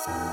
さ